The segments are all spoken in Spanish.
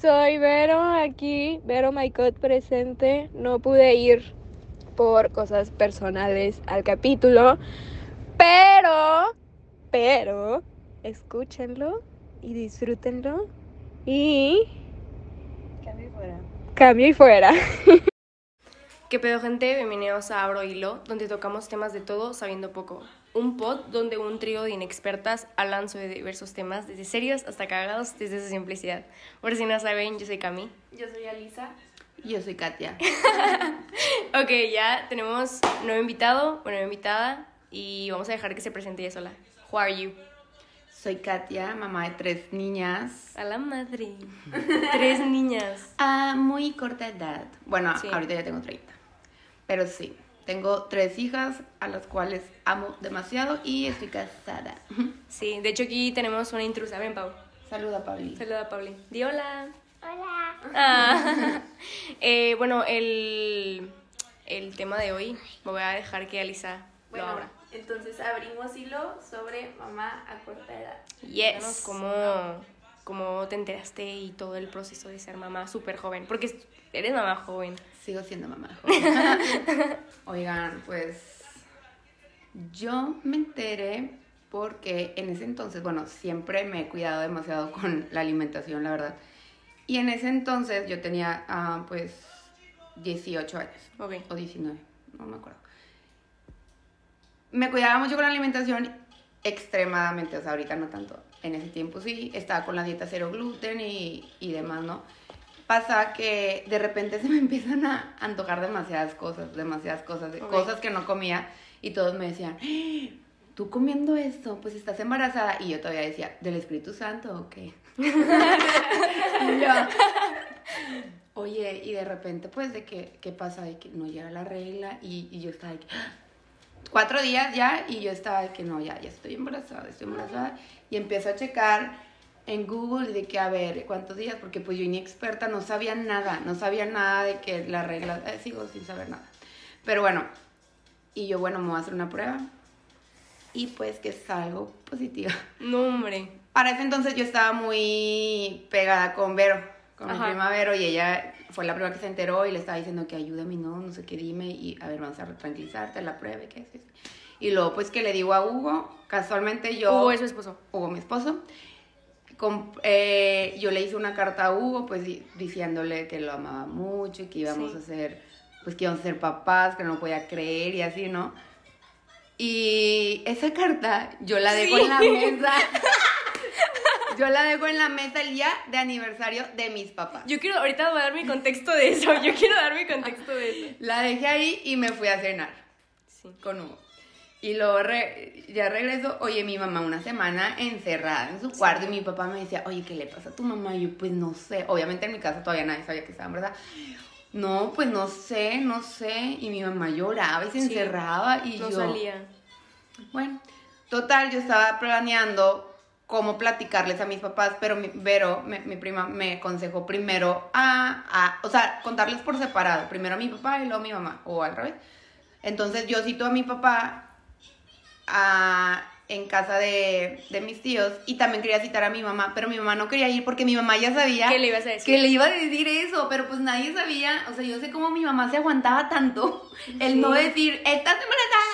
Soy Vero aquí, Vero Maicot presente. No pude ir por cosas personales al capítulo, pero, pero, escúchenlo y disfrútenlo y Cambio y fuera. cambio y fuera. ¿Qué pedo, gente? Bienvenidos a Abro Hilo, donde tocamos temas de todo sabiendo poco. Un pod donde un trío de inexpertas hablan sobre diversos temas, desde serios hasta cagados, desde su simplicidad. Por si no saben, yo soy Cami. Yo soy Alisa. Yo soy Katia. Ok, ya tenemos nuevo invitado, nueva invitada, y vamos a dejar que se presente ella sola. Who are you? Soy Katia, mamá de tres niñas. A la madre. Tres niñas. A muy corta edad. Bueno, Sí. ahorita ya tengo 30. Pero sí, tengo tres hijas a las cuales amo demasiado y estoy casada. Sí, de hecho aquí tenemos una intrusa. Ven, Pau. Saluda, Pauli. Saluda a Pauli. Di hola. Hola. Eh, bueno, el, el tema de hoy me voy a dejar que Alisa lo Bueno, abra. entonces abrimos hilo sobre mamá a corta edad. Cuéntanos cómo, cómo te enteraste y todo el proceso de ser mamá súper joven. Porque es- eres mamá joven. Sigo siendo mamá. joven. Oigan, pues yo me enteré porque en ese entonces, bueno, siempre me he cuidado demasiado con la alimentación, la verdad. Y en ese entonces yo tenía, ah, pues, 18 años. Ok. o 19, no me acuerdo. Me cuidaba mucho con la alimentación extremadamente, o sea, ahorita no tanto. En ese tiempo sí, estaba con la dieta cero gluten y, y demás, ¿no? Pasa que de repente se me empiezan a antojar demasiadas cosas, demasiadas cosas, cosas que no comía y todos me decían, "¡Ah! tú comiendo esto, pues estás embarazada. Y yo todavía decía, ¿del Espíritu Santo o qué? Y yo, Oye, y de repente, pues, de que, ¿qué pasa? De que no llega la regla y, y yo estaba de que, ¡ah! Cuatro días ya y yo estaba de que no, ya, ya estoy embarazada, estoy embarazada. Y empiezo a checar en Google de que, a ver, ¿cuántos días? Porque pues yo inexperta, no sabía nada, no sabía nada de que la regla, eh, sigo sin saber nada. Pero bueno, y yo, bueno, me voy a hacer una prueba y pues que salgo positiva. No, hombre. Para ese entonces yo estaba muy pegada con Vero, con mi Ajá. prima Vero, y ella fue la primera que se enteró y le estaba diciendo que ayúdame, no, no sé qué, dime, y a ver, vamos a tranquilizarte, la prueba, qué es eso. Y luego, pues, que le digo a Hugo, casualmente yo... Hugo es su esposo. Hugo, mi esposo, eh, yo le hice una carta a Hugo, pues, di- diciéndole que lo amaba mucho y que íbamos Sí. a ser, pues, que íbamos a ser papás, que no podía creer y así, ¿no? Y esa carta yo la dejo Sí. en la mesa. Yo la dejo en la mesa el día de aniversario de mis papás. Yo quiero, ahorita voy a dar mi contexto de eso. Yo quiero dar mi contexto de eso. La dejé ahí y me fui a cenar Sí. con Hugo. Y luego re- ya regreso, oye, mi mamá una semana encerrada en su cuarto y mi papá me decía, oye, ¿qué le pasa a tu mamá? Y yo, pues no sé. Obviamente en mi casa todavía nadie sabía que estaba embarazada. No, pues no sé, no sé. Y mi mamá lloraba y se Sí. encerraba y No yo... salía. Bueno, total, yo estaba planeando cómo platicarles a mis papás, pero mi, Vero, mi, prima, me aconsejó primero a, a, o sea, contarles por separado, primero a mi papá y luego a mi mamá, o al revés. Entonces yo cito a mi papá a- en casa de, de mis tíos y también quería citar a mi mamá, pero mi mamá no quería ir porque mi mamá ya sabía ¿Qué le ibas a decir? que le iba a decir eso, pero pues nadie sabía, o sea, yo sé cómo mi mamá se aguantaba tanto el no decir, estás embarazada,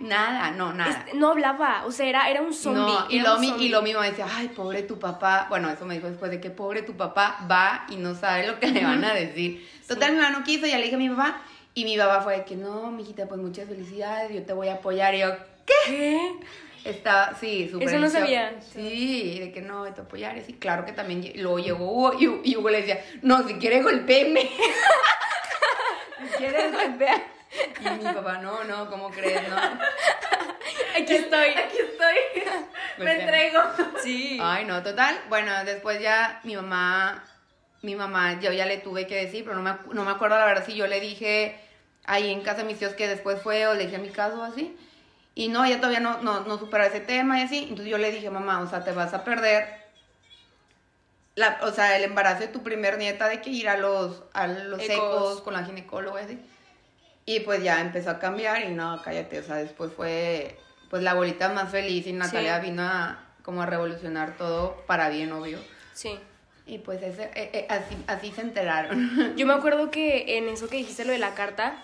nada, no, nada. Este, no hablaba, o sea, era, era un zombie. No, y lo, mi, y lo decía, ay, pobre tu papá. Bueno, eso me dijo después de que pobre tu papá va y no sabe lo que le van a decir. Total, mi mamá no quiso, ya le dije a mi papá. Y mi papá fue de que, no, mijita, pues muchas felicidades, yo te voy a apoyar. Y yo, ¿Qué? Estaba, sí, súper Eso no sabía. Sí, de que no, te apoyar. Y sí, claro que también. Luego llegó Hugo y, y Hugo le decía, no, si quieres golpéeme. si quieres golpear. Y mi papá, no, no, ¿cómo crees? No. Aquí estoy. Aquí estoy. Me entrego. Sí. Ay, no, total. Bueno, después ya mi mamá, mi mamá, yo ya le tuve que decir, pero no me, no me acuerdo la verdad si yo le dije ahí en casa de mis tíos que después fue o le dije a mi caso o así. Y no, ella todavía no, no, no supera ese tema y así. Entonces yo le dije, mamá, o sea, te vas a perder, la, o sea, el embarazo de tu primer nieta de que ir a los, a los Ecos. ecos con la ginecóloga y así. Y pues ya empezó a cambiar y no, cállate, o sea, después fue pues la abuelita más feliz y Natalia Sí. vino a como a revolucionar todo para bien, obvio. Sí. Y pues ese, eh, eh, así, así se enteraron. Yo me acuerdo que en eso que dijiste lo de la carta,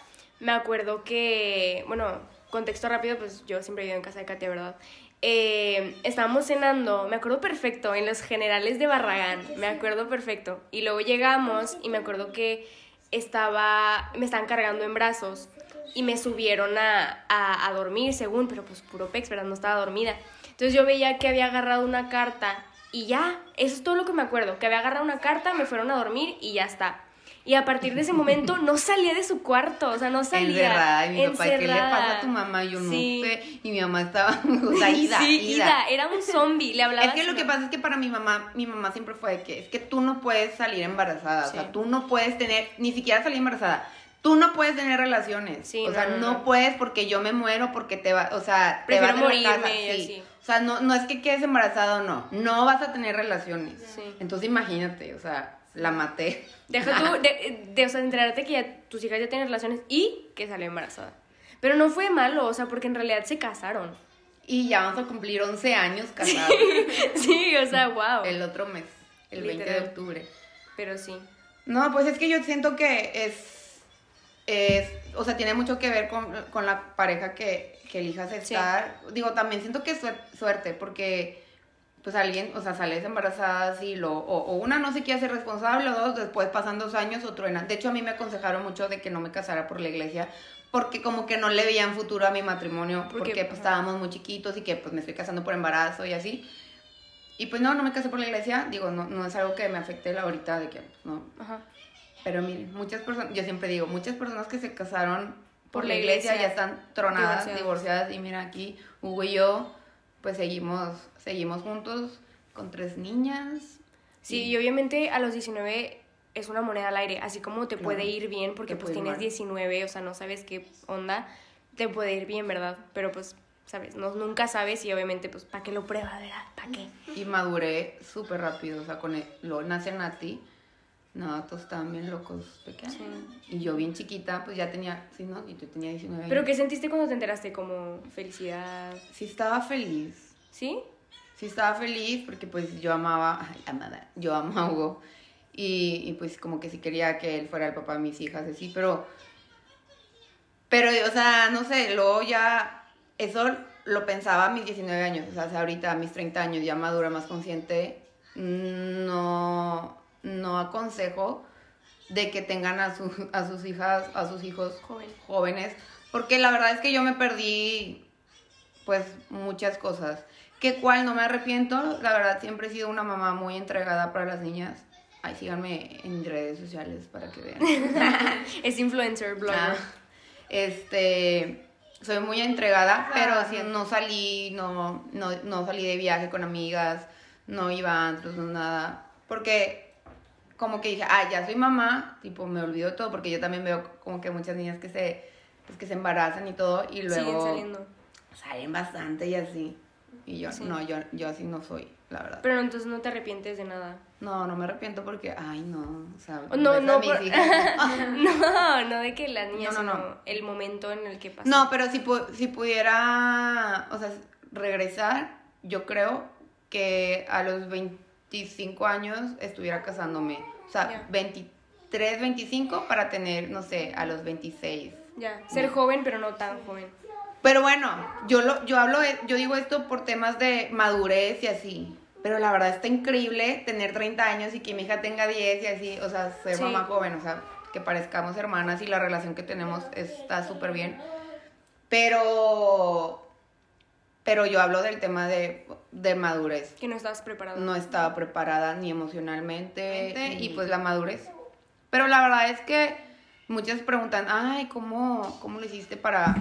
me acuerdo que, bueno, contexto rápido, pues yo siempre he ido en casa de Katia, ¿verdad? Eh, estábamos cenando, me acuerdo perfecto, en los generales de Barragán, me acuerdo perfecto. Y luego llegamos y me acuerdo que estaba, me estaban cargando en brazos y me subieron a, a, a dormir, según, pero pues puro pex, ¿verdad? No estaba dormida. Entonces yo veía que había agarrado una carta y ya, eso es todo lo que me acuerdo, que había agarrado una carta, me fueron a dormir y ya está. Y a partir de ese momento no salía de su cuarto, o sea, no salía. Encerrada. Y mi papá, ¿qué le encerrada. pasa a tu mamá? Yo no Sí. sé. Y mi mamá estaba, o sea, ida, sí, ida. ida, era un zombie, le hablaba. Es que lo que ¿no? pasa es que para mi mamá, mi mamá siempre fue de que es que tú no puedes salir embarazada, o sea, tú no puedes tener, ni siquiera salir embarazada, tú no puedes tener relaciones, Sí, o sea, no, no, no, no. puedes porque yo me muero, porque te va, o sea, te Prefiero vas de la casa, morirme sí. así. O sea, no, no es que quedes embarazada o no, no vas a tener relaciones. Sí. Entonces imagínate, o sea, la maté. Deja tú de, de, o sea, enterarte que ya tus hijas ya tienen relaciones y que salió embarazada. Pero no fue malo, o sea, porque en realidad se casaron. Y ya vamos a cumplir 11 años casados sí, o sea, wow. el otro mes, el 20 de Literal. octubre. Pero sí. No, pues es que yo siento que es, es o sea, tiene mucho que ver con, con la pareja que, que elijas estar. Digo, también siento que es suer- suerte, porque pues alguien, o sea, sales embarazada así, lo, o, o una no se quiere hacer responsable, o dos, después pasan dos años o truena. De hecho, a mí me aconsejaron mucho de que no me casara por la iglesia, porque como que no le veían futuro a mi matrimonio, Porque, porque pues estábamos muy chiquitos y que pues me estoy casando por embarazo y así. Y pues no, no me casé por la iglesia, digo, no, no es algo que me afecte la ahorita de que pues, no, Ajá. pero miren, muchas personas, yo siempre digo, muchas personas que se casaron por, Por la la iglesia, iglesia, ya están tronadas, divorciadas. divorciadas. Y mira aquí, Hugo y yo, pues seguimos, seguimos juntos con tres niñas. Sí, y obviamente a los 19 es una moneda al aire, así como te puede ir bien porque pues tienes mal. 19, o sea, no sabes qué onda, te puede ir bien, ¿verdad? Pero pues, sabes, no, nunca sabes y obviamente pues, ¿para qué lo pruebas, verdad? ¿Para qué? Y maduré súper rápido, o sea, con el, lo nace Nati. No, todos estaban bien locos pequeños. Y yo bien chiquita, pues ya tenía, sí, ¿no? Y yo tenía 19 años. ¿Pero qué sentiste cuando te enteraste? Como felicidad, Sí estaba feliz. ¿sí? sí estaba feliz porque pues yo amaba, ay, amada, yo amo a Hugo y, y, pues como que sí quería que él fuera el papá de mis hijas, así, pero, pero, o sea, no sé, luego ya, eso lo pensaba a mis 19 años, o sea, ahorita a mis 30 años ya madura, más consciente, no, no aconsejo de que tengan a, su- a sus hijas, a sus hijos Joven. jóvenes, porque la verdad es que yo me perdí pues muchas cosas. Que cual no me arrepiento, la verdad siempre he sido una mamá muy entregada para las niñas. Ay, síganme en redes sociales para que vean. Es influencer, blogger. Ah, este, soy muy entregada, pero sí, no salí, no, no, no salí de viaje con amigas, no iba a antros, no nada, porque como que dije, ah, ya soy mamá, tipo, me olvido todo, porque yo también veo como que muchas niñas que se, pues, que se embarazan y todo, y Siguen luego saliendo. salen bastante y así. Y yo, Sí. no, yo, yo así no soy, la verdad. Pero entonces no te arrepientes de nada. No, no me arrepiento porque, ay, no, o sea, No, a no, mis por- No, no de que las niñas, No, no, no. el momento en el que pasó. No, pero si, pu- si pudiera, o sea, regresar, yo creo que a los 25 años estuviera casándome. O sea, Ya. 23, 25 para tener, no sé, a los 26. Ya, ser joven, pero no tan joven. Pero bueno, yo lo, yo hablo, yo digo esto por temas de madurez y así. Pero la verdad está increíble tener 30 años y que mi hija tenga 10 y así, o sea, ser Sí. mamá joven, o sea, que parezcamos hermanas y la relación que tenemos está súper bien. Pero, pero yo hablo del tema de, de madurez. Que no estabas preparado. No estaba preparada ni emocionalmente y pues la madurez. Pero la verdad es que muchas preguntan, ay, ¿cómo, cómo lo hiciste para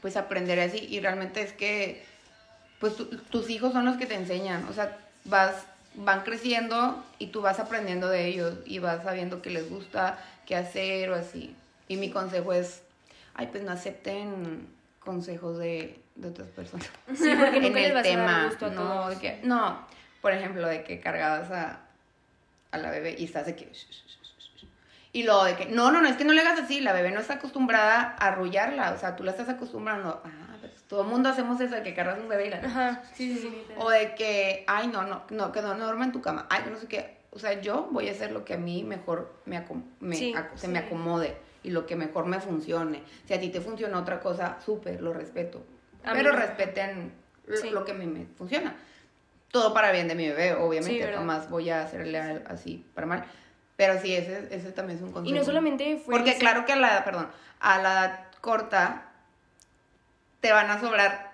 pues aprender así? Y realmente es que pues tu- tus hijos son los que te enseñan, o sea, vas, van creciendo y tú vas aprendiendo de ellos y vas sabiendo qué les gusta, qué hacer o así. Y mi consejo es, ay, pues no acepten consejos de, de otras personas Sí, porque en les el vas a tema. dar gusto a no, todos. no, por ejemplo, de que cargabas a, a la bebé y estás de que... Y luego de que, no, no, no, es que no le hagas así, la bebé no está acostumbrada a arrullarla, o sea, tú la estás acostumbrando, ah, pues todo el mundo hacemos eso de que cargas un bebé y la... Ajá, sí, sí, sí. O de que, ay, no, no, no, que no, no duerma en tu cama, ay, que no sé qué. o sea, yo voy a hacer lo que a mí mejor me, acom- me Sí, ac- se me acomode y lo que mejor me funcione. Si a ti te funciona otra cosa, súper, lo respeto. Mí Pero respeten lo, Sí. lo que a mí me funciona. Todo para bien de mi bebé, Sí, obviamente, ¿verdad? jamás voy a hacerle así para mal. Pero sí, ese, ese también es un Y consejo. no solamente fue... Porque ese- claro que a la, perdón, a la edad corta te van a sobrar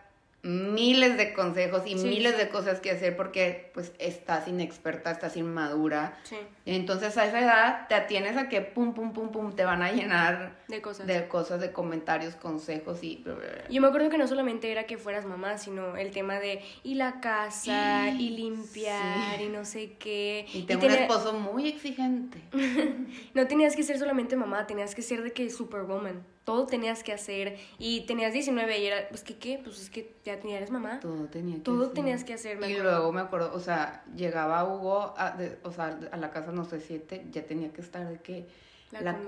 miles de consejos y Sí, miles sí. de cosas que hacer porque pues estás inexperta, estás inmadura. Sí, Entonces a esa edad te atienes a que pum, pum, pum, pum, te van a llenar de cosas. de cosas, de comentarios, consejos y... bla, bla, bla. Yo me acuerdo que no solamente era que fueras mamá, sino el tema de y la casa, y limpiar, y no sé qué. Y tengo un tenía- esposo muy exigente. No tenías que ser solamente mamá, tenías que ser de que superwoman. Todo tenías que hacer. Y tenías 19 y era, pues que qué, pues es que ya eres mamá. Todo tenía que Todo hacer. tenías que hacer, me Y acuerdo. luego me acuerdo, o sea, llegaba Hugo, a, de- o sea, a la casa, no sé, siete, ya tenía que estar de que La la, comida.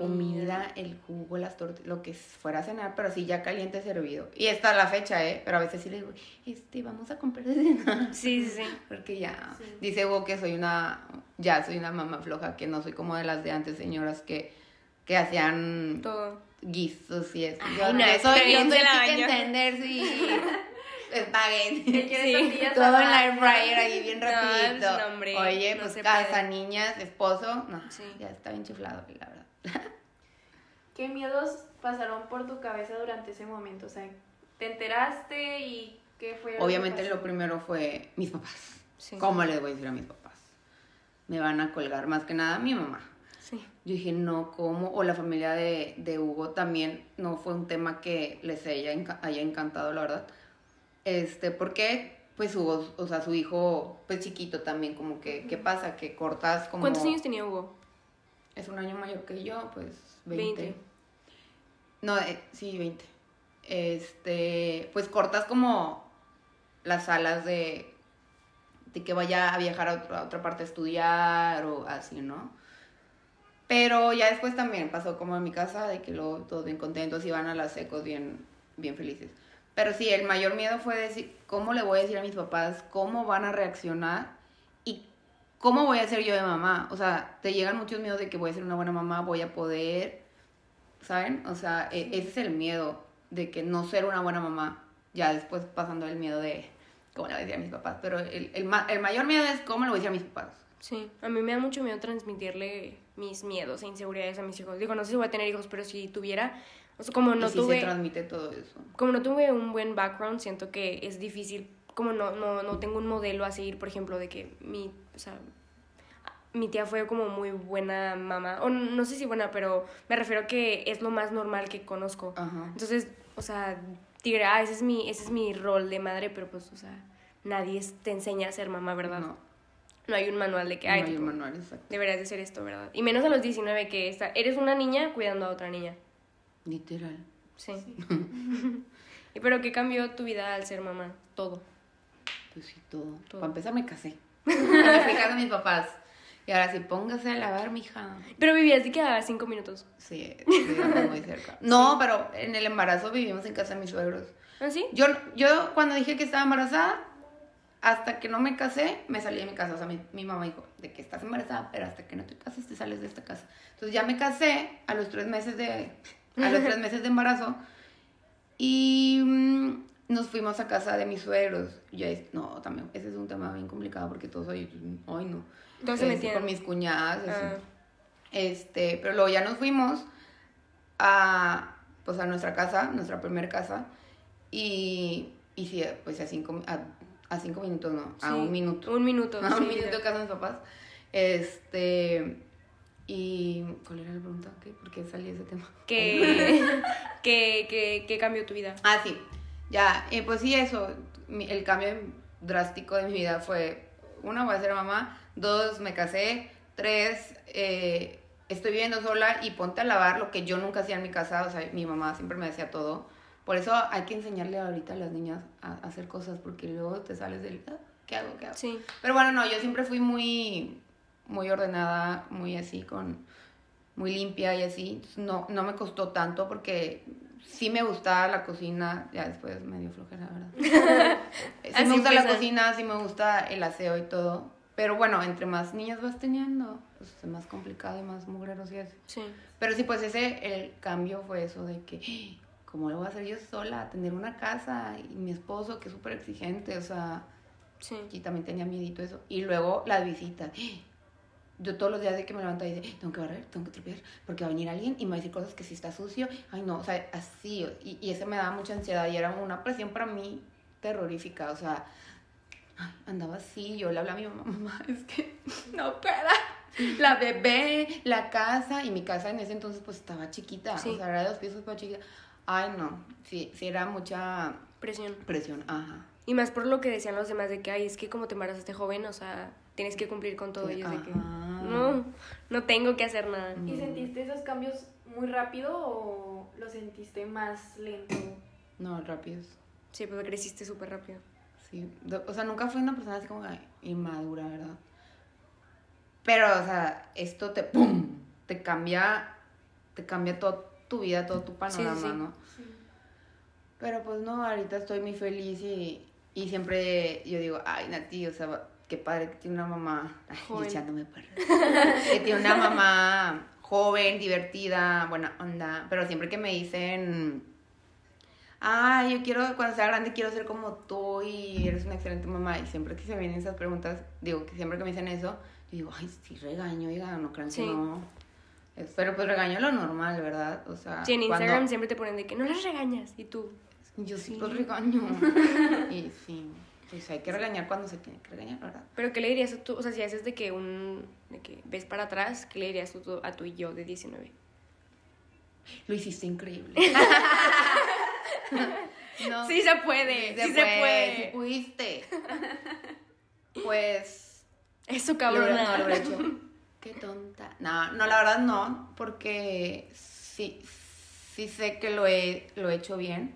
comida. el jugo, las tortillas, lo que fuera a cenar, pero sí ya caliente servido. Y está la fecha, ¿eh? Pero a veces sí le digo, este, vamos a comprar de cenar. Sí, sí, sí. Porque ya, Sí. dice Hugo que soy una, ya soy una mamá floja, que no soy como de las de antes, señoras, que, que hacían Todo. Guisos y eso. Ay, yo, no, yo es soy, que yo soy chicken tenders y espagueti. ¿Qué quiere Sí. tortillas Todo en la air fryer ahí bien No, rapidito. pues, no, hombre, Oye, no pues casa, puede. niñas, esposo, no, Sí. ya está bien chiflado, la verdad. ¿Qué miedos pasaron por tu cabeza durante ese momento? O sea, ¿te enteraste y qué fue? Obviamente lo primero fue mis papás. Sí. ¿Cómo les voy a decir a mis papás? Me van a colgar más que nada a mi mamá. Sí. Yo dije, no, ¿cómo? O la familia de, de Hugo también no fue un tema que les haya, haya encantado, la verdad. Este, porque, pues Hugo, o sea, su hijo, pues chiquito también, como que, ¿qué pasa? Que cortas como... ¿Cuántos años tenía Hugo? Es un año mayor que yo, pues 20. 20. No, eh, sí, 20. Este, pues cortas como las alas de, de que vaya a viajar a, otro- a otra parte a estudiar o así, ¿no? Pero ya después también pasó como en mi casa, de que luego todos bien contentos, iban a las secos bien, bien felices. Pero sí, el mayor miedo fue decir, ¿cómo le voy a decir a mis papás? ¿Cómo van a reaccionar? ¿Y cómo voy a ser yo de mamá? O sea, te llegan muchos miedos de que voy a ser una buena mamá, voy a poder, ¿saben? O sea, e- ese es el miedo de que no ser una buena mamá. Ya después pasando el miedo de cómo le voy a decir a mis papás. Pero el, el, el mayor miedo es cómo le voy a decir a mis papás. Sí, a mí me da mucho miedo transmitirle mis miedos e inseguridades a mis hijos. Digo, no sé si voy a tener hijos, pero si tuviera, o sea, como no y si tuve, se transmite todo eso. como no tuve un buen background, siento que es difícil, como no, no, no tengo un modelo a seguir, por ejemplo, de que mi, o sea, mi tía fue como muy buena mamá, o no sé si buena, pero me refiero a que es lo más normal que conozco. Ajá. Entonces, o sea, diré, ah, ese es mi, ese es mi rol de madre, pero pues, o sea, nadie te enseña a ser mamá, ¿verdad? No, No hay un manual de que, no ay, hay tipo, un manual exacto. deberías de hacer esto, ¿verdad? Y menos a los 19 que está, eres una niña cuidando a otra niña. Literal. Sí. ¿Y pero qué cambió tu vida al ser mamá? Todo. Pues sí, todo. Todo. Para empezar me casé. me fui a casa de mis papás. Y ahora sí, póngase a lavar, mija. Pero vivías de que a cinco minutos. Sí, vivíamos muy cerca. No, pero en el embarazo vivimos en casa de mis suegros. ¿Ah, sí? Yo, yo cuando dije que estaba embarazada, hasta que no me casé, me salí de mi casa. O sea, mi, mi mamá dijo, de que estás embarazada, pero hasta que no te cases, te sales de esta casa. Entonces ya me casé a los tres meses de, a los tres meses de embarazo y mm, nos fuimos a casa de mis suegros. Y yo, no, también, ese es un tema bien complicado porque todos hoy, ay no. Todos se Este, metían. Con mis cuñadas, así. Ah. Este, pero luego ya nos fuimos a, pues a nuestra casa, nuestra primera casa, y, y sí, pues a cinco, a, a cinco minutos, no, a un minuto. Un minuto. A un minuto de casa de mis papás. Este, y, ¿cuál era la pregunta? ¿Qué? ¿Por qué salí de ese tema? ¿Qué, qué, qué, qué cambió tu vida? Ah, sí, ya, eh, pues sí, eso, mi- el cambio drástico de mi vida fue, una, voy a ser mamá, dos, me casé, tres, eh, estoy viviendo sola y ponte a lavar lo que yo nunca hacía en mi casa, o sea, mi mamá siempre me decía todo, por eso hay que enseñarle ahorita a las niñas a, a hacer cosas, porque luego te sales del, "Ah, ¿qué hago? ¿Qué hago? Sí. Pero bueno, no, yo siempre fui muy, muy ordenada, muy así, con, muy limpia y así. No, no me costó tanto porque sí me gustaba la cocina, ya después me dio flojera, la verdad. sí Así me gusta la cocina, sí me gusta el aseo y todo, Pero bueno, entre más niñas vas teniendo, pues es más complicado y más mugreros y así. Sí. Pero sí, pues ese, el cambio fue eso de que, ¿cómo lo voy a hacer yo sola? Tener una casa y mi esposo que es súper exigente, o sea, Sí. y también tenía miedito eso. Y luego las visitas. Yo todos los días de que me levanto y dice, tengo que barrer, tengo que trapear, porque va a venir alguien y me va a decir cosas que si está sucio. Ay, no, o sea, así. Y, y eso me daba mucha ansiedad y era una presión para mí terrorífica. O sea, ay, andaba así. Yo le hablaba a mi mamá, mamá, es que no pueda. La bebé, la casa. Y mi casa en ese entonces pues estaba chiquita. Sí. O sea, era de dos pisos, pero chiquita. Ay, no. Sí, sí era mucha Presión. presión. Ajá. Y más por lo que decían los demás de que, ay, es que como te embarazaste joven, o sea, tienes que cumplir con todo. Sí, Y de que, no, no tengo que hacer nada. Mm. ¿Y sentiste esos cambios muy rápido o lo sentiste más lento? No, rápidos. Sí, pues creciste súper rápido. Sí, o sea, nunca fui una persona así como que inmadura, ¿verdad? Pero, o sea, esto te, ¡pum! Te cambia, te cambia toda tu vida, todo tu panorama, sí. ¿no? Pero pues no, ahorita estoy muy feliz y, y siempre yo digo, ay, Nati, o sea, qué padre que tiene una mamá, ay, echándome perro, que tiene una mamá joven, divertida, buena onda, pero siempre que me dicen, ay, yo quiero, cuando sea grande quiero ser como tú y eres una excelente mamá, y siempre que se vienen esas preguntas, digo, que siempre que me dicen eso, yo digo, ay, sí, regaño, oiga, no crean Sí. que no. Pero pues regaño lo normal, ¿verdad? O sea, Sí, en cuando- Instagram siempre te ponen de que no las regañas. Y tú, yo sí, Sí. los regaño. y sí, pues hay que regañar cuando se tiene que regañar, ¿verdad? ¿pero qué le dirías a tú? O sea, si haces de que un, de que ves para atrás, ¿qué le dirías tú a tu yo de 19? Lo hiciste increíble. no, Sí se puede, sí se puede. sí pudiste. Pues, Eso, cabrón. no, lo hubiera hecho. Qué tonta. No, no, la verdad no, porque sí, sí sé que lo he, lo he hecho bien.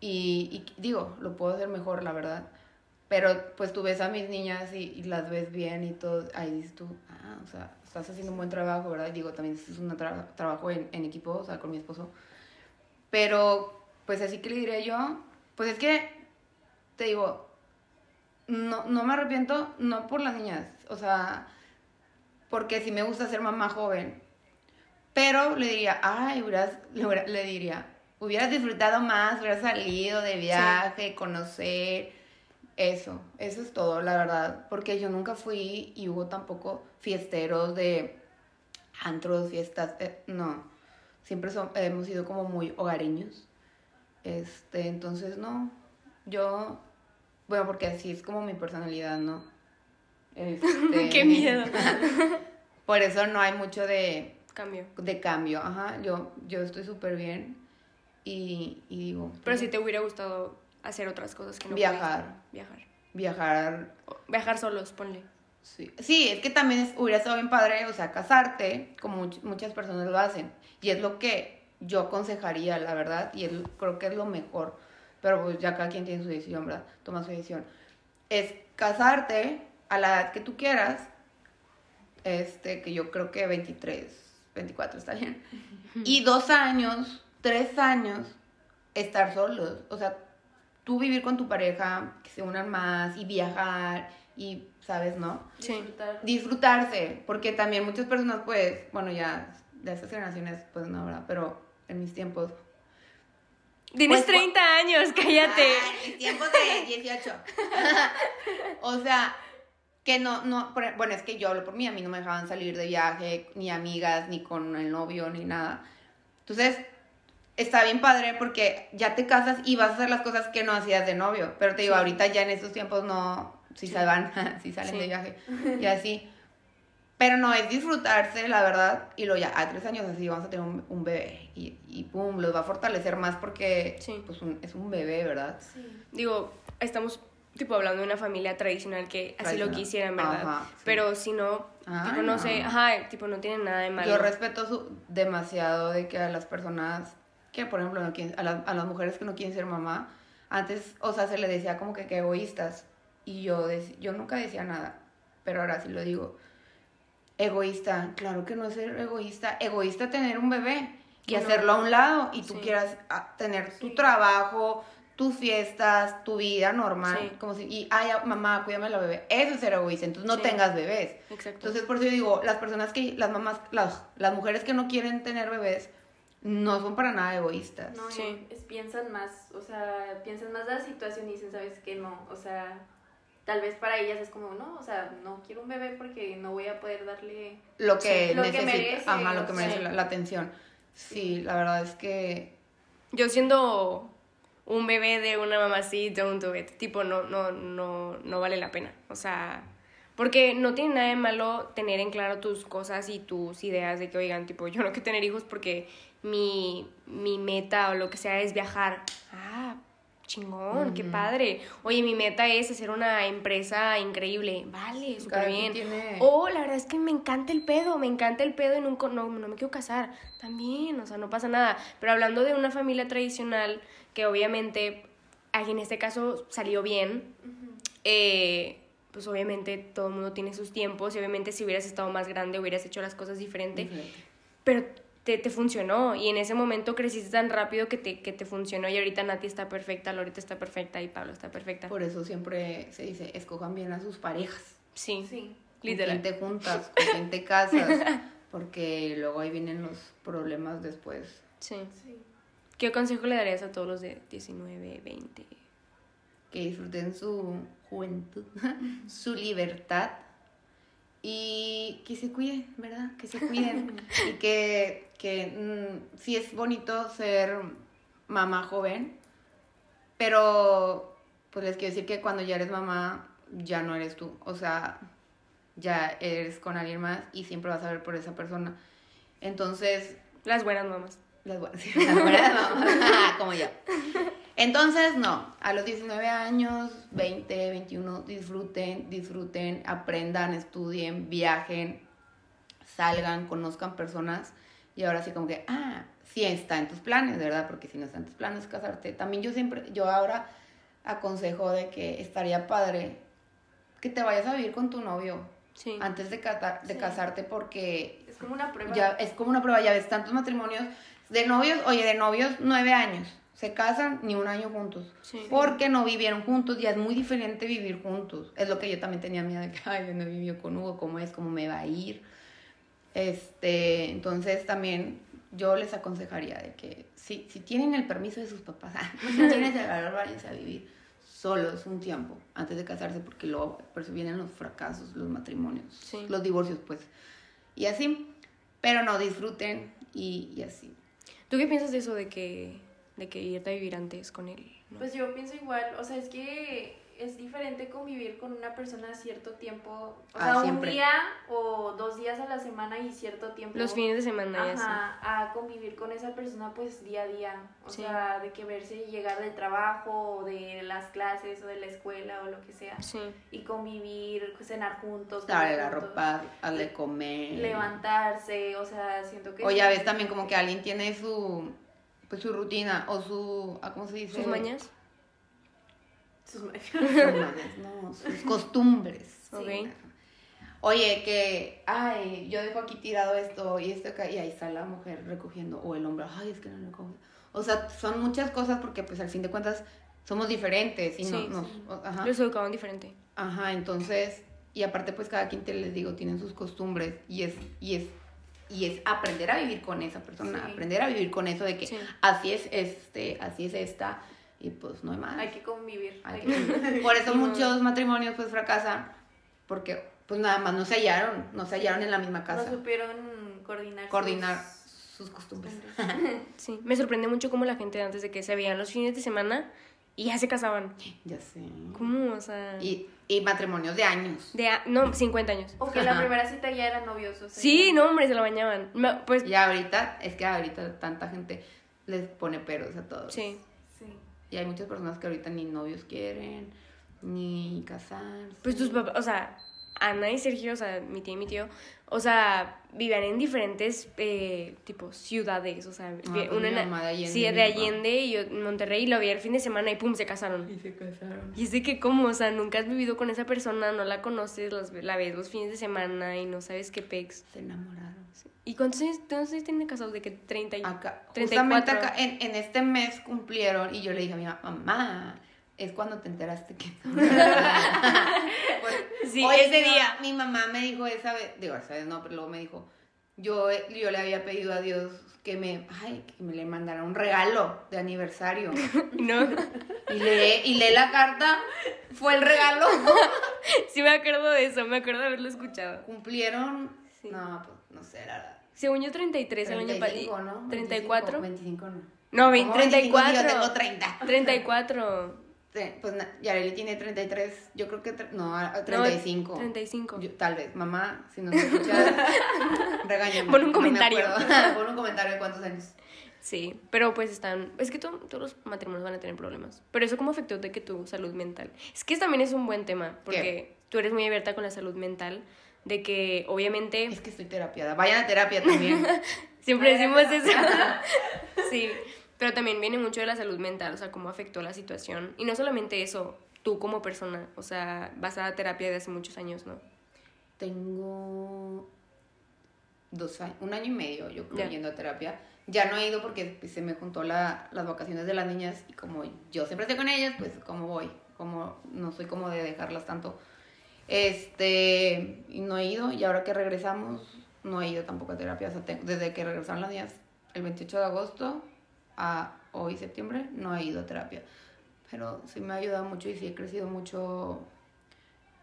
Y, y digo, lo puedo hacer mejor, la verdad. Pero pues tú ves a mis niñas y, y las ves bien y todo, ahí dices tú, ah, o sea, estás haciendo un buen trabajo, ¿verdad? Y digo, también es un tra- trabajo en, en equipo, o sea, con mi esposo. Pero, pues así que le diré yo, pues es que, te digo, no, no me arrepiento, no por las niñas, o sea, porque sí me gusta ser mamá joven. Pero le diría, ay, hubieras, le, diría, hubieras disfrutado más, hubieras salido de viaje, conocer, eso, eso es todo, la verdad. Porque yo nunca fui y hubo tampoco fiesteros de antros, fiestas, eh, no. Siempre son- hemos sido como muy hogareños. Este, entonces no, yo, bueno, porque así es como mi personalidad, ¿no? Este, Qué miedo. Por eso no hay mucho de, Cambio. de cambio, ajá, yo, yo estoy súper bien y, y digo, Pero si te hubiera gustado hacer otras cosas que no Viajar. pudiste. Viajar. viajar, O Viajar solos, ponle. sí, sí, es que también es, hubiera estado bien padre, o sea, casarte, como much- muchas personas lo hacen, y es lo que yo aconsejaría, la verdad, y es- creo que es lo mejor, pero pues ya cada quien tiene su decisión, ¿verdad? Toma su decisión. Es casarte a la edad que tú quieras, este, que yo creo que 23, 24 está bien, y dos años, tres años, estar solos, o sea, tú vivir con tu pareja, que se unan más y viajar y, ¿sabes, no? Sí. Disfrutar. Disfrutarse, porque también muchas personas, pues, bueno, ya de estas generaciones, pues no, ¿verdad? Pero en mis tiempos... Tienes Pues, 30 años, cállate. Ay, mis tiempos de 18. o sea, que no, no, por- bueno, es que yo hablo por mí, a mí no me dejaban salir de viaje, ni amigas, ni con el novio, ni nada. Entonces, está bien padre porque ya te casas y vas a hacer las cosas que no hacías de novio. Pero te digo, Sí. ahorita ya en estos tiempos no, si se van, si salen Sí. de viaje y así. Pero no, es disfrutarse, la verdad. Y lo ya, a tres años así vamos a tener un, un bebé. Y, y pum, los va a fortalecer más porque Sí. pues, un- es un bebé, ¿verdad? Sí. Digo, estamos tipo hablando de una familia tradicional que así lo Tradicional. quisieran, ¿verdad? Ajá, sí. Pero si no, tipo, no, no. sé, ajá, tipo, no tiene nada de malo. Yo respeto su, demasiado de que a las personas que, por ejemplo, no quieren, a, las- a las mujeres que no quieren ser mamá, antes, o sea, se le decía como que, que egoístas. Y yo, dec- yo nunca decía nada, pero ahora sí lo digo. Egoísta, claro que no es ser egoísta. Egoísta tener un bebé y No. hacerlo a un lado y tú Sí. quieras ah, tener tu trabajo, tus fiestas, tu vida normal, Sí. como si, y, ay, mamá, cuídame la bebé, eso es ser egoísta, entonces no Sí. tengas bebés. Exacto. Entonces, por eso yo digo, las personas que, las mamás, las, las mujeres que no quieren tener bebés, no son para nada egoístas. No, Sí. es- piensan más, o sea, piensan más la situación y dicen, ¿sabes qué? No, o sea, tal vez para ellas es como, no, o sea, no quiero un bebé porque no voy a poder darle... Lo que Sí, lo que merece, ajá, lo que sí. merece la, la atención. Sí, la verdad es que Yo siendo un bebé de una mamá así, don't do it. Tipo, no, no, no, no vale la pena. O sea, porque no tiene nada de malo tener en claro tus cosas y tus ideas de que, oigan, tipo, yo no quiero tener hijos porque mi, mi meta o lo que sea es viajar. Ah, chingón, qué padre. Oye, mi meta es hacer una empresa increíble. Vale, súper bien. tiene- O la verdad es que me encanta el pedo, me encanta el pedo y nunca, no, no me quiero casar. También, o sea, no pasa nada. Pero hablando de una familia tradicional, que obviamente, aquí en este caso salió bien, eh, pues obviamente todo el mundo tiene sus tiempos y obviamente si hubieras estado más grande hubieras hecho las cosas diferente, Diferente. pero te, te funcionó y en ese momento creciste tan rápido que te, que te funcionó y ahorita Nati está perfecta, Lorita está perfecta y Pablo está perfecta. Por eso siempre se dice, escojan bien a sus parejas. Sí, Sí. Con literal. te juntas, con te casas, porque luego ahí vienen los problemas después. Sí. Sí. ¿Qué consejo le darías a todos los de 19, 20? Que disfruten su juventud, su libertad y que se cuiden, ¿verdad? Que se cuiden y que, que mm, sí es bonito ser mamá joven, pero pues les quiero decir que cuando ya eres mamá ya no eres tú, o sea, ya eres con alguien más y siempre vas a ver por esa persona. Entonces, Las buenas mamás. Las buenas, sí, las buenas mamás, como yo. Entonces, no, a los 19 años, 20, 21, disfruten, disfruten, aprendan, estudien, viajen, salgan, conozcan personas y ahora sí como que, ah, sí está en tus planes, ¿verdad? Porque si no está en tus planes casarte. También yo siempre, yo ahora aconsejo de que estaría padre que te vayas a vivir con tu novio Sí. antes de, cata- de Sí. casarte porque Es como una prueba. ya es como una prueba, ya ves tantos matrimonios de novios, oye, de novios nueve años, se casan ni un año juntos, Sí. porque no vivieron juntos, ya es muy diferente vivir juntos, es lo que yo también tenía miedo de que, ay, yo no vivió con Hugo, ¿cómo es? ¿Cómo me va a ir? Este, entonces también yo les aconsejaría de que si, si tienen el permiso de sus papás, si tienen el valor, váyanse a vivir solos un tiempo antes de casarse, porque luego por eso vienen los fracasos, los matrimonios, Sí. los divorcios, pues, y así, pero no disfruten y, y así. ¿Tú qué piensas de eso de que, de que irte a vivir antes con él? Pues yo pienso igual, o sea, es que es diferente convivir con una persona cierto tiempo, o Ah, sea, siempre. un día o dos días a la semana y cierto tiempo. Los fines de semana. Ajá, a convivir con esa persona pues día a día, o Sí. sea, de que verse llegar del trabajo o de las clases o de la escuela o lo que sea Sí. y convivir, cenar juntos, Darle la juntos, ropa, hazle comer. levantarse, o sea, siento que O ya ves también como que alguien tiene su, pues, su rutina o su, ah, ¿cómo se dice? ¿Sus mañas? Sus ma- Sus mañas, no, sus costumbres. Oye, que, ay, yo dejo aquí tirado esto y esto acá, y ahí está la mujer recogiendo, o el hombre, ay, es que no lo recoge. O sea, son muchas cosas porque, pues, al fin de cuentas, somos diferentes y no, Sí, nos, o- ajá. Los educaban diferente. Ajá, entonces, y aparte, pues, cada quien te les digo, tienen sus costumbres y es, y es, y es aprender a vivir con esa persona, Sí. aprender a vivir con eso de que Sí. así es este, así es esta, y pues no hay más. Hay que convivir. Hay Por eso muchos matrimonios pues fracasan, porque pues nada más no se hallaron, no se hallaron en la misma No casa, supieron coordinar. coordinar sus- sus costumbres. Sí. Me sorprende mucho cómo la gente antes de que se veían los fines de semana y ya se casaban. Ya sé. ¿Cómo? O sea... Y, y matrimonios de años. De a- no, 50 años. O que la primera cita ya eran novios. O sea, Sí, no, hombre, se la bañaban. Ma- Pues, Y ahorita, es que ahorita tanta gente les pone peros a todos. sí. Y hay muchas personas que ahorita ni novios quieren, ni casarse. Pues tus papás, o sea, Ana y Sergio, o sea, mi tía y mi tío, o sea, vivían en diferentes, eh, tipo, ciudades, o sea, vi- pues una de Allende, sí, de. Allende y yo en Monterrey, y lo vi el fin de semana y pum, se casaron. Y se casaron. Y es de que, ¿cómo? O sea, nunca has vivido con esa persona, no la conoces, las- la ves los fines de semana y no sabes qué pex. Se enamoraron. ¿Y cuántos años, cuántos años tienen casados? ¿De que 30 y Acá, 34? justamente acá, en, en este mes cumplieron y yo le dije a mi mamá, mamá, es cuando te enteraste que... Pues, Sí, ese mi día. Mi mamá me dijo esa vez, digo, esa vez no, pero luego me dijo, yo, yo le había pedido a Dios que me, ay, que me le mandara un regalo de aniversario. No, Y lee, y lee la carta, fue el regalo. sí me acuerdo de eso, me acuerdo de haberlo escuchado. Cumplieron, Sí. no, pues no sé, la verdad. Según yo, 33 el año 35, pasado. ¿no? 34. 25, 25 no. No, ¿Cómo 25 si 34. Yo tengo 30. 34. Sí, Pues Yareli tiene 33, yo creo que, no, a- a 35. No, 35. Yo- tal vez, mamá, si nos escuchas, regáñame. Pon un no me comentario. acuerdo. Pon un comentario de cuántos años. Sí, pero pues están... Es que to- todos los matrimonios van a tener problemas. Pero eso cómo afectó de que tu salud mental. Es que también es un buen tema, porque tú eres muy abierta con la salud mental, de que obviamente... Es que estoy terapiada. Vayan a terapia también. Siempre decimos eso. sí, pero también viene mucho de la salud mental, o sea, cómo afectó la situación. Y no solamente eso, tú como persona, o sea, vas a terapia de hace muchos años, ¿no? Tengo dos años, un año y medio, yo creo, yendo a terapia. Ya no he ido porque pues, se me juntó la, las vacaciones de las niñas y como yo siempre estoy con ellas, pues como voy, como no soy como de dejarlas tanto. Este, y no he ido y ahora que regresamos, no he ido tampoco a terapia. O sea, te- desde que regresaron las niñas el 28 de agosto a hoy, septiembre, no he ido a terapia. Pero sí me ha ayudado mucho y sí he crecido mucho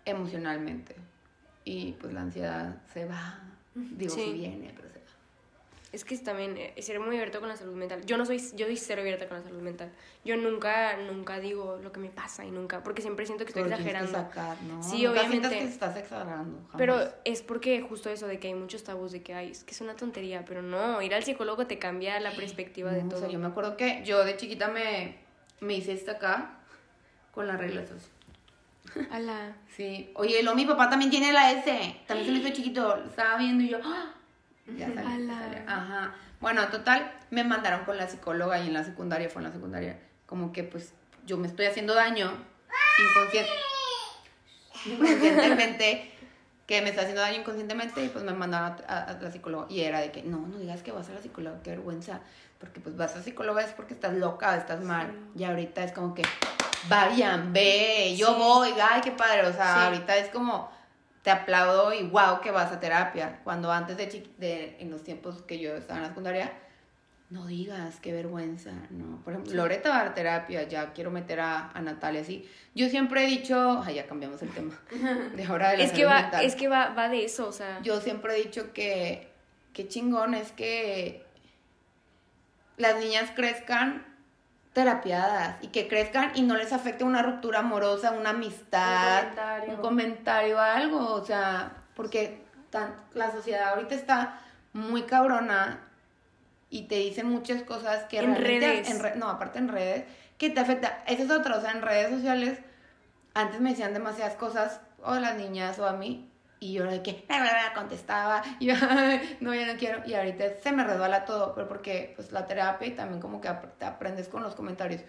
emocionalmente. Y pues la ansiedad se va. Digo, Sí. si viene, pero se. Es que es también eh, ser muy abierto con la salud mental. Yo no soy, yo soy cero abierta con la salud mental. Yo nunca, nunca digo lo que me pasa y nunca, porque siempre siento que estoy tienes que exagerando. sacar, ¿no? Sí, Nunca obviamente. que estás exagerando. jamás. Pero es porque justo eso de que hay muchos tabús de que ay, es que es una tontería, pero no, ir al psicólogo te cambia la perspectiva de No, o todo. sea, yo me acuerdo que yo de chiquita me, me hice esta acá con las reglas. Ala. Sí. Oye, lo mi papá también tiene la S. También se lo hizo chiquito. Lo estaba viendo y yo. ¡ah! Ya salió. Ajá. Bueno, total, me mandaron con la psicóloga y en la secundaria, fue en la secundaria, como que pues yo me estoy haciendo daño inconsciente, inconscientemente, que me está haciendo daño inconscientemente y pues me mandaron a, a- a la psicóloga y era de que no, no digas que vas a la psicóloga, qué vergüenza, porque pues vas a la psicóloga es porque estás loca, estás mal. Y ahorita es como que, vayan, ve, yo Sí. voy, ay, qué padre, o sea, Sí. ahorita es como te aplaudo y wow que vas a terapia. Cuando antes de, de en los tiempos que yo estaba en la secundaria, no digas, qué vergüenza, no. Por ejemplo, Loreta va a dar terapia, ya quiero meter a, a Natalia así. Yo siempre he dicho, ay, ya cambiamos el tema. De ahora de la Es que va, es que va, va de eso, o sea. Yo siempre he dicho que qué chingón es que las niñas crezcan terapiadas y que crezcan y no les afecte una ruptura amorosa, una amistad, Un comentario. un comentario, algo, o sea, porque tan, la sociedad ahorita está muy cabrona y te dicen muchas cosas que En redes. en re- no, aparte en redes, que te afecta. Esa es otra, o sea, en redes sociales antes me decían demasiadas cosas, o a las niñas o a mí, y yo era de que contestaba, y yo, "Ay, no, ya no quiero, y ahorita se me resbala todo, pero porque pues la terapia y también como que te aprendes con los comentarios.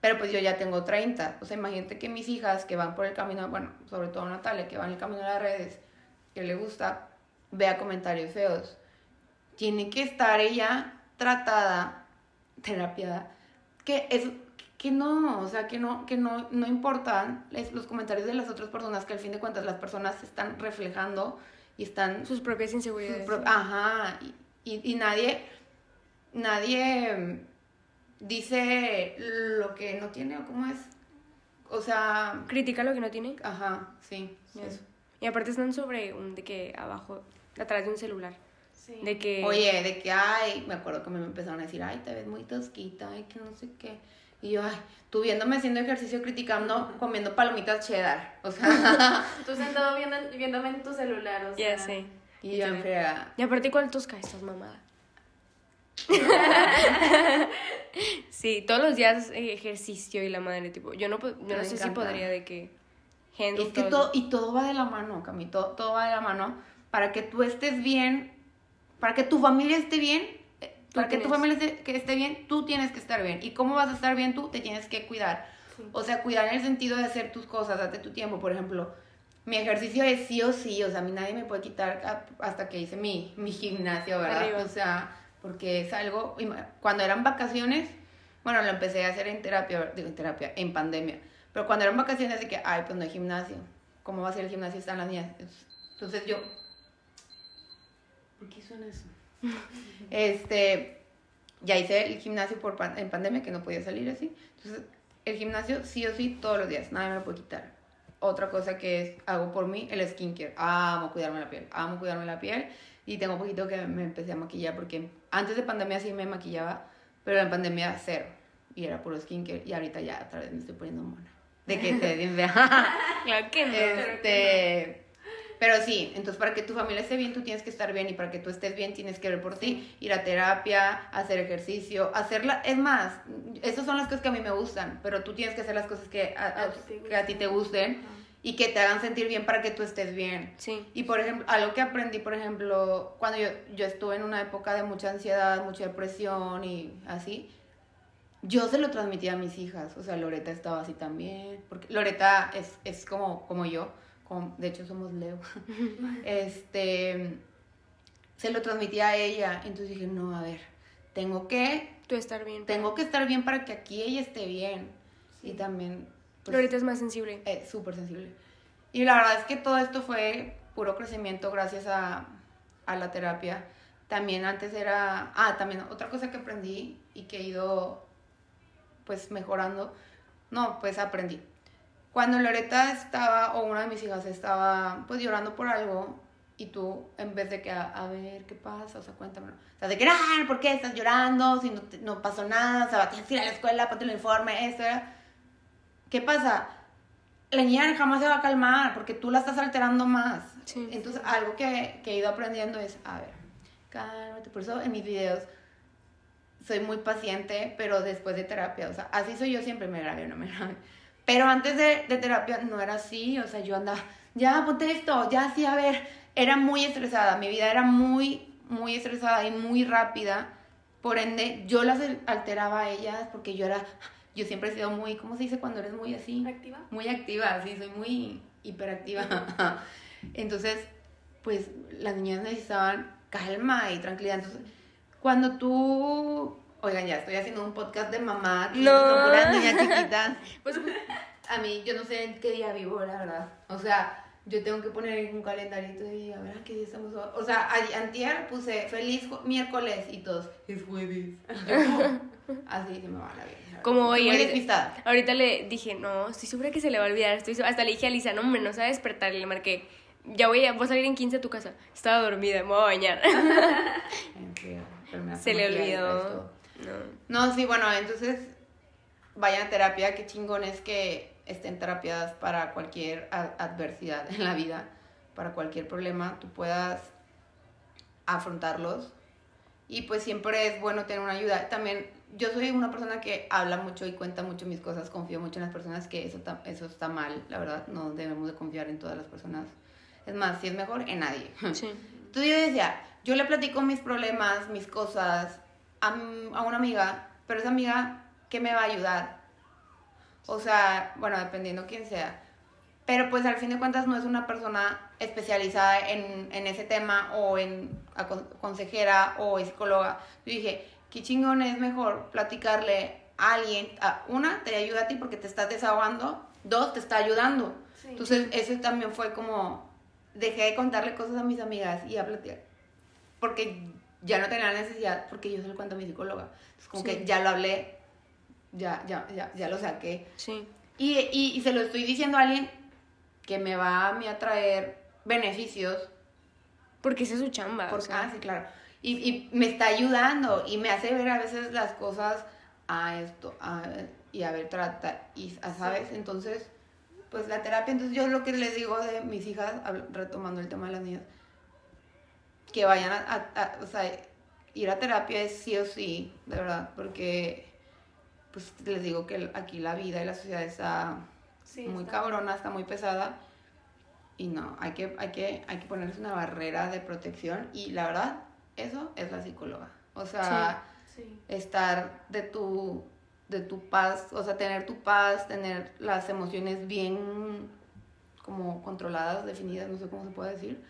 Pero pues yo ya tengo 30, o sea, imagínate que mis hijas que van por el camino, bueno, sobre todo Natalia, que va en el camino de las redes, que le gusta, vea comentarios feos. Tiene que estar ella tratada, terapiada, que es que no, o sea, que no, que no, no importan los comentarios de las otras personas, que al fin de cuentas las personas se están reflejando y están Sus propias inseguridades. Pro- Ajá, y, y- y nadie, nadie mm, dice lo que no tiene o cómo es. O sea, Critica lo que no tiene. ajá, sí, eso. Y aparte están sobre un de que abajo, atrás de un celular. Sí. De que. Oye, de que, ay, me acuerdo que me empezaron a decir, ay, te ves muy tosquita, ay, que no sé qué. Y yo, ay, tú viéndome haciendo ejercicio, criticando, comiendo palomitas cheddar. O sea, Tú sentado viendo, viéndome en tu celular, o sea. Ya sé. y yo en friega. Y aparte, ¿cuál tosca estás mamada? sí, todos los días ejercicio y la madre, tipo, yo no, yo no Me sé si podría de que Es que todo. todo, y todo va de la mano, Cami, todo, todo va de la mano para que tú estés bien, para que tu familia esté bien, para que tu familia esté, que esté bien, tú tienes que estar bien. ¿Y cómo vas a estar bien tú? Te tienes que cuidar. O sea, cuidar en el sentido de hacer tus cosas, date tu tiempo. Por ejemplo, mi ejercicio es sí o sí, o sea, a mí nadie me puede quitar hasta que hice mi, mi gimnasio, ¿verdad? Arriba. O sea, porque es algo, cuando eran vacaciones, bueno, lo empecé a hacer en terapia, digo, en terapia, en pandemia. Pero cuando eran vacaciones de que, ay, pues no hay gimnasio. ¿Cómo va a ser el gimnasio? Están las niñas. Entonces yo, ¿por qué suena eso? este, ya hice el gimnasio por pan- en pandemia, que no podía salir así. Entonces, el gimnasio sí o sí todos los días, nadie me lo puede quitar. Otra cosa que es, hago por mí, el skincare. Amo cuidarme la piel, amo cuidarme la piel. Y tengo poquito que me empecé a maquillar porque antes de pandemia sí me maquillaba, pero en pandemia cero. Y era puro skincare. Y ahorita ya otra vez me estoy poniendo mona. De que te fea. Claro que no. Este, pero sí, entonces para que tu familia esté bien, tú tienes que estar bien y para que tú estés bien tienes que ver por ti, ir a terapia, hacer ejercicio, hacerla, es más, esas son las cosas que a mí me gustan, pero tú tienes que hacer las cosas que a, que a ti te gusten y que te hagan sentir bien para que tú estés bien. Sí. Y por ejemplo, algo que aprendí, por ejemplo, cuando yo, yo estuve en una época de mucha ansiedad, mucha depresión y así, yo se lo transmitía a mis hijas. O sea, Loreta estaba así también. Porque Loreta es, es como, como yo. Como- de hecho, somos Leo. este. Se lo transmitía a ella. Entonces dije, no, a ver, tengo que. Tú estar bien. Tengo que estar bien para que aquí ella esté bien. Y también. pues, Loreta es más sensible. es súper sensible. Y la verdad es que todo esto fue puro crecimiento gracias a, a la terapia. También antes era, ah, también otra cosa que aprendí y que he ido pues mejorando, no, pues aprendí. Cuando Loreta estaba, o una de mis hijas estaba pues llorando por algo, y tú, en vez de que, a, a ver, ¿qué pasa? O sea, cuéntamelo. O sea, de que, "Ah, ¿por qué estás llorando? Si no, te- no pasó nada, o sea, tienes que ir a la escuela, ponte el informe, esto. ¿Qué pasa? La niña jamás se va a calmar porque tú la estás alterando más. Sí. Entonces, algo que, que he ido aprendiendo es, a ver, cálmate. Por eso en mis videos soy muy paciente, pero después de terapia, o sea, así soy yo siempre, me grabé o no me grabé. Pero antes de, de terapia no era así, o sea, yo andaba, ya ponte esto, ya sí, a ver, era muy estresada, mi vida era muy, muy estresada y muy rápida, por ende, yo las alteraba a ellas porque yo era, yo siempre he sido muy, ¿cómo se dice cuando eres muy así? ¿Activa? Muy activa, sí, soy muy hiperactiva. Entonces, pues las niñas necesitaban calma y tranquilidad. Entonces, cuando tú, oigan, ya estoy haciendo un podcast de mamá, aquí, No. con puras niñas chiquitas. Pues, A mí, yo no sé en qué día vivo, la verdad. O sea, yo tengo que poner un calendarito y a ver a qué día estamos. O sea, antier puse feliz miércoles y todos, es jueves. Yo, así se me va la vida. Como hoy, Muy ahorita- ahorita le dije, no, estoy segura que se le va a olvidar. Estoy, hasta le dije a Lisa, no, hombre, no se va a despertar. Y le marqué, ya voy a, voy a salir en 15 a tu casa. Estaba dormida, me voy a bañar. Me se le olvidó. No. No, sí, bueno, entonces vayan a terapia, qué chingón es que estén terapiadas para cualquier adversidad en la vida, para cualquier problema, tú puedas afrontarlos. Y pues siempre es bueno tener una ayuda. También yo soy una persona que habla mucho y cuenta mucho mis cosas, confío mucho en las personas, que eso, eso está mal, la verdad, no debemos de confiar en todas las personas. Es más, si es mejor, en nadie. Sí. Entonces yo decía, yo le platico mis problemas, mis cosas a, a una amiga, pero esa amiga, ¿qué me va a ayudar? O sea, bueno, dependiendo quién sea. Pero pues al fin de cuentas no es una persona especializada en, en ese tema o en consejera o psicóloga. Yo dije, qué chingón es mejor platicarle a alguien. A, una, te ayuda a ti porque te estás desahogando. Dos, te está ayudando. Sí. Entonces, eso también fue como, dejé de contarle cosas a mis amigas y a platicar. Porque ya no tenía la necesidad, porque yo se lo cuento a mi psicóloga. Entonces, como Sí. que ya lo hablé, ya, ya, ya, ya lo saqué. Sí. Y, y, y se lo estoy diciendo a alguien que me va a mí a traer beneficios. Porque esa es su chamba. o Porque, sea. ah, sí, claro. Y, y me está ayudando y me hace ver a veces las cosas a esto, a, y a ver, trata, y a- sabes, entonces, pues la terapia, entonces yo lo que les digo de mis hijas, retomando el tema de las niñas, que vayan a, a- a- o sea, ir a terapia es sí o sí, de verdad, porque, pues les digo que aquí la vida y la sociedad está Sí, muy está- cabrona, está muy pesada. Y no, hay que, hay que, hay que ponerse una barrera de protección. Y la verdad, eso es la psicóloga. O sea, Sí. estar de tu, de tu paz, o sea, tener tu paz, tener las emociones bien como controladas, definidas, no sé cómo se puede decir.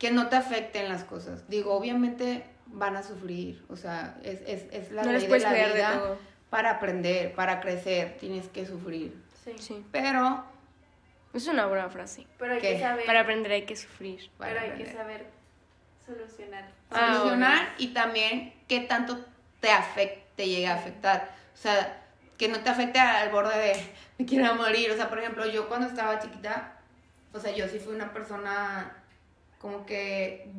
Que no te afecten las cosas. Digo, obviamente van a sufrir, o sea, es, es, es la no les ley de puedes la de vida. todo. Para aprender, para crecer, tienes que sufrir. Sí. Sí. Pero, Es una buena frase. Pero hay ¿Qué? que saber. Para aprender hay que sufrir. pero hay que saber solucionar. Ah, solucionar y también qué tanto te afecte, te llega a afectar. O sea, que no te afecte al borde de me quiero morir. O sea, por ejemplo, yo cuando estaba chiquita, o sea, yo sí fui una persona como que.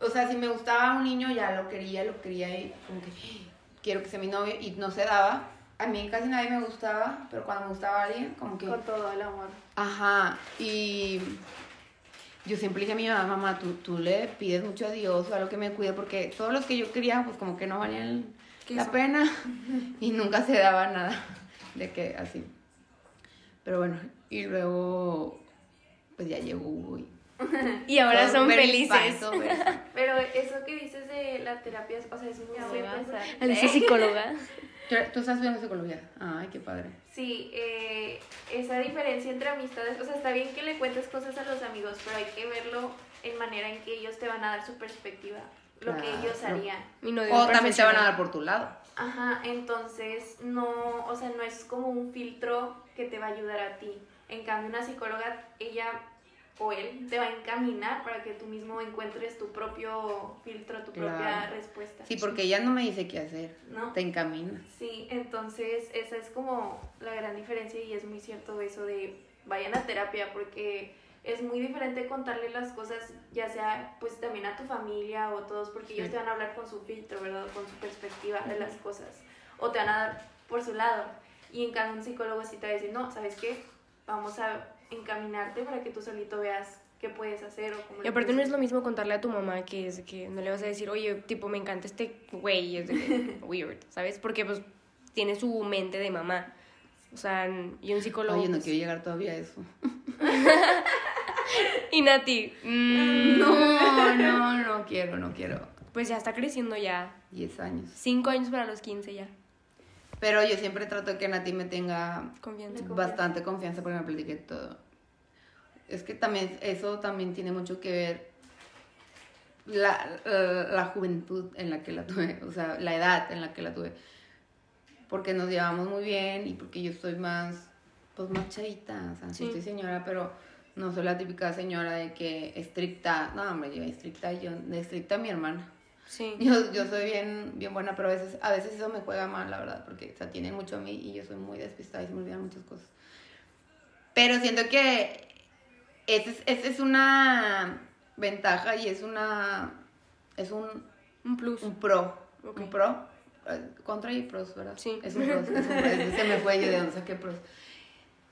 O sea, si me gustaba un niño, ya lo quería, lo quería y como que quiero que sea mi novio y no se daba. A mí casi nadie me gustaba, pero cuando me gustaba alguien, como que. Con todo el amor. Ajá, y yo siempre le dije a mi mamá, mamá, tú, tú le pides mucho a Dios o algo que me cuide, porque todos los que yo quería, pues como que no valían ¿Qué la pena y nunca se daba nada de que así. Pero bueno, y luego, pues ya llegó Hugo y Y ahora todo son felices. Pero eso que dices de la terapia, o sea, es muy Ya muy voy a pesado. Alicia psicóloga. ¿Tú, estás viendo psicología? Ay, qué padre. Sí, eh, esa diferencia entre amistades, o sea, está bien que le cuentes cosas a los amigos, pero hay que verlo en manera en que ellos te van a dar su perspectiva, lo que ellos harían. No O también te van a dar por tu lado. Ajá, entonces no, o sea, no es como un filtro que te va a ayudar a ti. En cambio, una psicóloga, ella o él te va a encaminar para que tú mismo encuentres tu propio filtro, tu propia respuesta. Sí, porque ella no me dice qué hacer, ¿No? te encamina. Sí, entonces esa es como la gran diferencia y es muy cierto eso de vayan a terapia porque es muy diferente contarle las cosas, ya sea pues también a tu familia o todos, porque ellos Sí. te van a hablar con su filtro, ¿verdad? Con su perspectiva de las cosas. O te van a dar por su lado. Y en cambio un psicólogo sí te va a decir, no, ¿sabes qué? Vamos a encaminarte para que tú solito veas qué puedes hacer o cómo Y aparte no es lo mismo contarle a tu mamá que es que no le vas a decir, oye, tipo, me encanta este güey, es de que, weird, ¿sabes? Porque pues tiene su mente de mamá. O sea, y un psicólogo. Oye, no pues- quiero llegar todavía a eso. Y Nati, mm, No, no, no quiero, no quiero. pues ya está creciendo ya. 10 años. Cinco años para los 15 ya. Pero yo siempre trato de que Nati me tenga Confianza. Bastante confianza porque me platique todo. Es que también, eso también tiene mucho que ver la, la, la juventud en la que la tuve, o sea, la edad en la que la tuve. Porque nos llevamos muy bien y porque yo soy más, pues más chavita, o sea, sí estoy señora, pero no soy la típica señora de que estricta, no, hombre, yo estricta, yo, de estricta mi hermana. Sí. Yo, yo soy bien, bien buena, pero a veces, a veces eso me juega mal, la verdad, porque o sea, tienen mucho a mí y yo soy muy despistada y se me olvidan muchas cosas. Pero siento que esa es, es una ventaja y es una, es un, Un plus. un pro, Ok. un pro, eh, contra y pros, ¿verdad? Sí. Es un pro, es un pro, es- se me fue yo de dónde saqué pros.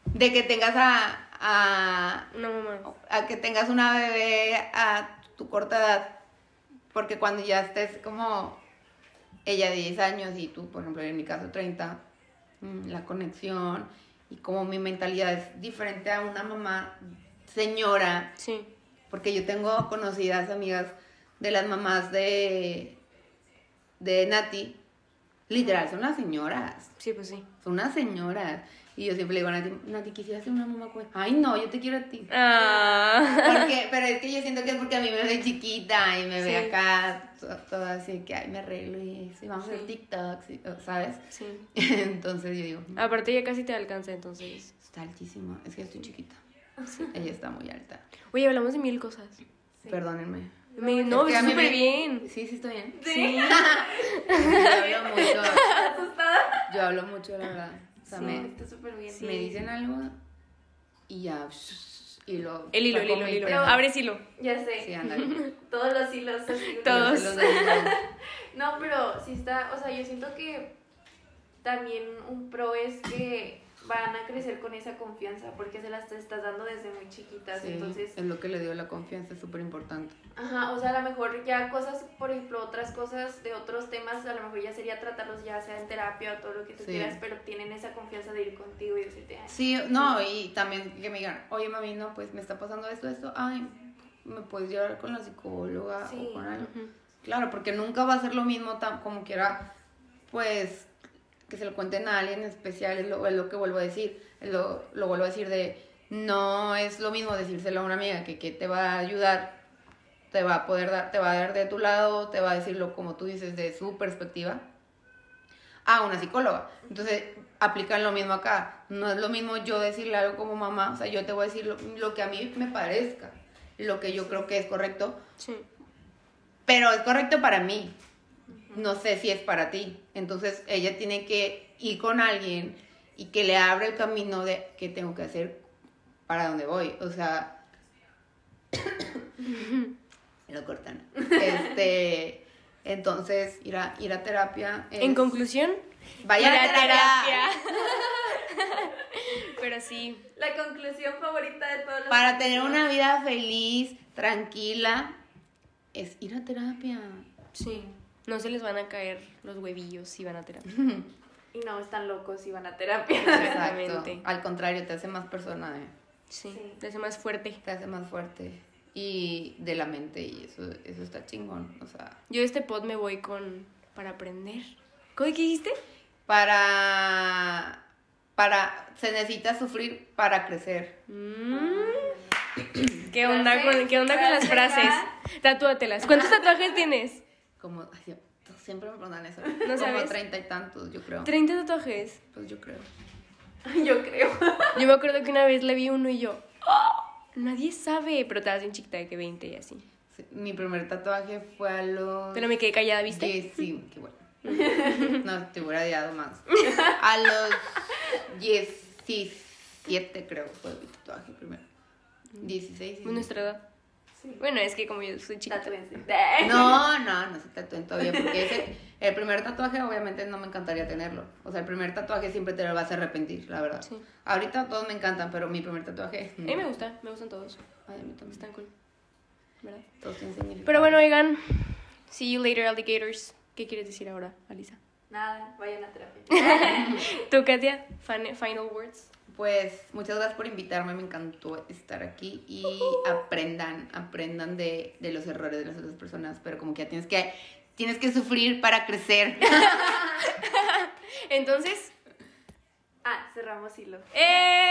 De que tengas a, a, Una mamá. a que tengas una bebé a tu corta edad, porque cuando ya estés como ella de 10 años y tú, por ejemplo, en mi caso 30, mm, la conexión y como mi mentalidad es diferente a una mamá señora, Sí. porque yo tengo conocidas amigas de las mamás de, de Nati, literal, son las señoras. Sí, pues sí. Son unas señoras. Y yo siempre le digo a Nati, Nati, quisiera ser una mamá. Ay, no, yo te quiero a ti. Ah. Porque, pero es que yo siento que es porque a mí me ve chiquita y me ve Sí. acá to- toda así que ay me arreglo y eso, y vamos a hacer Sí. TikToks, ¿sabes? Sí. Entonces yo digo, Aparte ya casi te alcanza, entonces. está altísima, es que yo estoy chiquita. Ella está muy alta. Oye, hablamos de mil cosas. Perdónenme. Me- no, Es que súper me- bien. Sí, sí estoy bien. Sí. Yo hablo mucho. Yo hablo mucho, la verdad. Sea, Sí, me, está súper bien. me dicen algo y ya. Y lo. El hilo, el hilo, el hilo. tema. Abres hilo. Ya sé. Sí, ándale. Todos los hilos así. Todos. Yo se los digo. No, pero sí está, o sea, yo siento que también un pro es que van a crecer con esa confianza porque se las estás dando desde muy chiquitas. Sí, Entonces, es lo que le dio la confianza, es súper importante. ajá, o sea, a lo mejor ya cosas, por ejemplo, otras cosas de otros temas, a lo mejor ya sería tratarlos ya sea en terapia o todo lo que tú Sí. quieras, pero tienen esa confianza de ir contigo y decirte, "Ay, Sí, no, y también que me digan, oye mami, no, pues me está pasando esto, esto, ay, me puedes llevar con la psicóloga Sí. o con algo. Claro, porque nunca va a ser lo mismo tan, como quiera, pues, que se lo cuenten a alguien especial, es lo, es lo que vuelvo a decir, es lo, lo vuelvo a decir de, no es lo mismo decírselo a una amiga que, que te va a ayudar, te va a poder dar, te va a dar de tu lado, te va a decirlo como tú dices, de su perspectiva, a una psicóloga. Entonces, aplican lo mismo acá. No es lo mismo yo decirle algo como mamá, o sea, yo te voy a decir lo, lo que a mí me parezca, lo que yo creo que es correcto, Sí. pero es correcto para mí. No sé si es para ti. Entonces, ella tiene que ir con alguien y que le abra el camino de qué tengo que hacer para dónde voy. O sea, lo cortan. Este, entonces, ir a, ir a terapia. es- En conclusión, Vaya ir a terapia. Pero sí, La conclusión favorita de todos los Para tener una vida feliz, tranquila, es ir a terapia. sí. No se les van a caer los huevillos si van a terapia. Y no están locos y van a terapia. Exactamente. Al contrario, te hace más persona, eh. Sí, Sí. te hace más fuerte. te hace más fuerte y de la mente y eso, eso está chingón. O sea, Yo de este pod me voy con para aprender. ¿Cómo que dijiste? para, para, se necesita sufrir para crecer. Mm. ¿Qué onda con, ¿qué onda con las frase, frases? Tatúatelas. ¿Cuántos tatuajes tienes? Como, ay, siempre me preguntan eso. ¿No Como treinta y tantos, yo creo. 30 tatuajes. Pues yo creo. Yo creo. Yo me acuerdo que una vez le vi uno y yo, "Oh, nadie sabe, pero estabas bien chiquita de que 20 y así. Sí, mi primer tatuaje fue a los... Pero me quedé callada, ¿viste? Sí, qué bueno. No, te hubiera odiado más. A los 17 creo fue mi tatuaje primero. 16. Pues nuestra edad. Sí. Bueno, es que como yo soy chiquita. Tatúense. No, no, no se tatúen todavía porque ese, el primer tatuaje obviamente no me encantaría tenerlo. O sea, el primer tatuaje siempre te lo vas a arrepentir, la verdad. Sí. Ahorita todos me encantan, pero mi primer tatuaje... A mí me gusta, me gustan todos. Ay, a mí también. Están cool. ¿Verdad? Todos tienen. Pero bueno, oigan. See you later, alligators. ¿Qué quieres decir ahora, Alisa? Nada, vayan a terapia. Tú, Katia, final words. Pues muchas gracias por invitarme, me encantó estar aquí y aprendan, aprendan de, de los errores de las otras personas, pero como que ya tienes que, tienes que sufrir para crecer. Entonces, Ah, cerramos hilo. ¡eh!